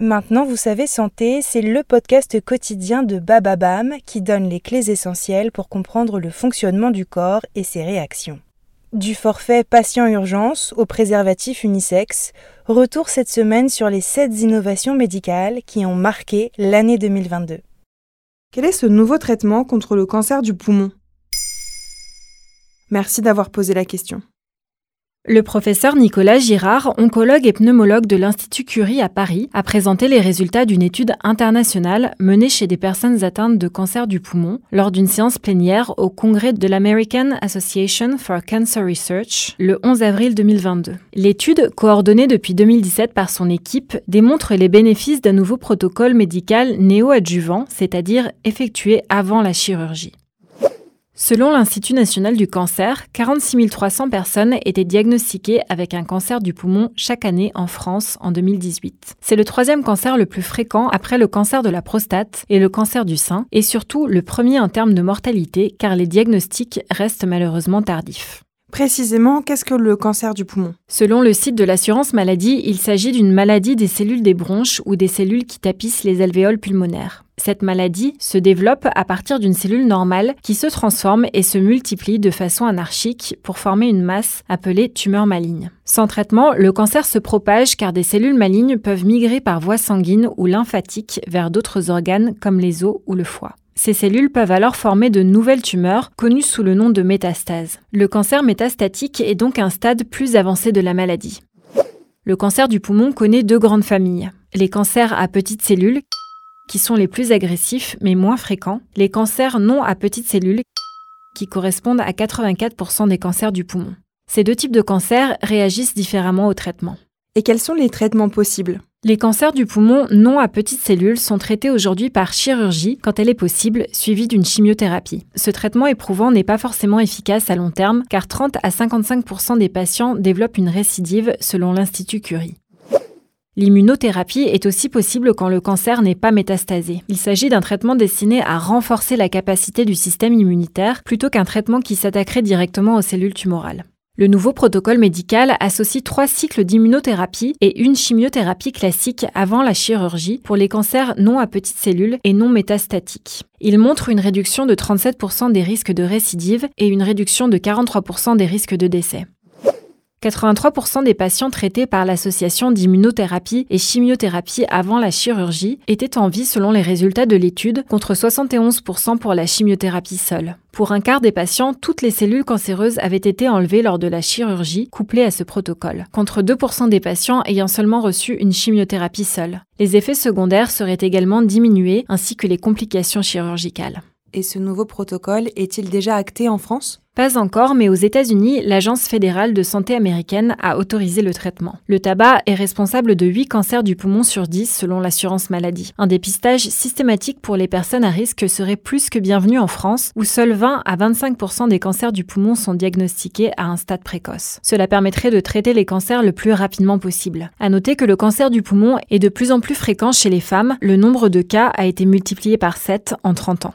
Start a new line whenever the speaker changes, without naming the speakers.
Maintenant, vous savez, Santé, c'est le podcast quotidien de Bababam qui donne les clés essentielles pour comprendre le fonctionnement du corps et ses réactions. Du forfait patient urgence au préservatif unisexe, retour cette semaine sur les 7 innovations médicales qui ont marqué l'année 2022.
Quel est ce nouveau traitement contre le cancer du poumon? Merci d'avoir posé la question.
Le professeur Nicolas Girard, oncologue et pneumologue de l'Institut Curie à Paris, a présenté les résultats d'une étude internationale menée chez des personnes atteintes de cancer du poumon lors d'une séance plénière au congrès de l'American Association for Cancer Research le 11 avril 2022. L'étude, coordonnée depuis 2017 par son équipe, démontre les bénéfices d'un nouveau protocole médical néoadjuvant, c'est-à-dire effectué avant la chirurgie. Selon l'Institut national du cancer, 46 300 personnes étaient diagnostiquées avec un cancer du poumon chaque année en France en 2018. C'est le troisième cancer le plus fréquent après le cancer de la prostate et le cancer du sein, et surtout le premier en termes de mortalité car les diagnostics restent malheureusement tardifs.
Précisément, qu'est-ce que le cancer du poumon?
Selon le site de l'assurance maladie, il s'agit d'une maladie des cellules des bronches ou des cellules qui tapissent les alvéoles pulmonaires. Cette maladie se développe à partir d'une cellule normale qui se transforme et se multiplie de façon anarchique pour former une masse appelée tumeur maligne. Sans traitement, le cancer se propage car des cellules malignes peuvent migrer par voie sanguine ou lymphatique vers d'autres organes comme les os ou le foie. Ces cellules peuvent alors former de nouvelles tumeurs connues sous le nom de métastases. Le cancer métastatique est donc un stade plus avancé de la maladie. Le cancer du poumon connaît deux grandes familles. Les cancers à petites cellules, qui sont les plus agressifs mais moins fréquents, les cancers non à petites cellules, qui correspondent à 84% des cancers du poumon. Ces deux types de cancers réagissent différemment au traitement.
Et quels sont les traitements possibles?
Les cancers du poumon non à petites cellules sont traités aujourd'hui par chirurgie quand elle est possible, suivie d'une chimiothérapie. Ce traitement éprouvant n'est pas forcément efficace à long terme car 30 à 55% des patients développent une récidive selon l'Institut Curie. L'immunothérapie est aussi possible quand le cancer n'est pas métastasé. Il s'agit d'un traitement destiné à renforcer la capacité du système immunitaire plutôt qu'un traitement qui s'attaquerait directement aux cellules tumorales. Le nouveau protocole médical associe trois cycles d'immunothérapie et une chimiothérapie classique avant la chirurgie pour les cancers non à petites cellules et non métastatiques. Il montre une réduction de 37% des risques de récidive et une réduction de 43% des risques de décès. 83% des patients traités par l'association d'immunothérapie et chimiothérapie avant la chirurgie étaient en vie selon les résultats de l'étude, contre 71% pour la chimiothérapie seule. Pour un quart des patients, toutes les cellules cancéreuses avaient été enlevées lors de la chirurgie, couplée à ce protocole, contre 2% des patients ayant seulement reçu une chimiothérapie seule. Les effets secondaires seraient également diminués, ainsi que les complications chirurgicales.
Et ce nouveau protocole est-il déjà acté en France?
Pas encore, mais aux États-Unis, l'Agence fédérale de santé américaine a autorisé le traitement. Le tabac est responsable de 8 cancers du poumon sur 10 selon l'assurance maladie. Un dépistage systématique pour les personnes à risque serait plus que bienvenu en France, où seuls 20 à 25% des cancers du poumon sont diagnostiqués à un stade précoce. Cela permettrait de traiter les cancers le plus rapidement possible. À noter que le cancer du poumon est de plus en plus fréquent chez les femmes, le nombre de cas a été multiplié par 7 en 30 ans.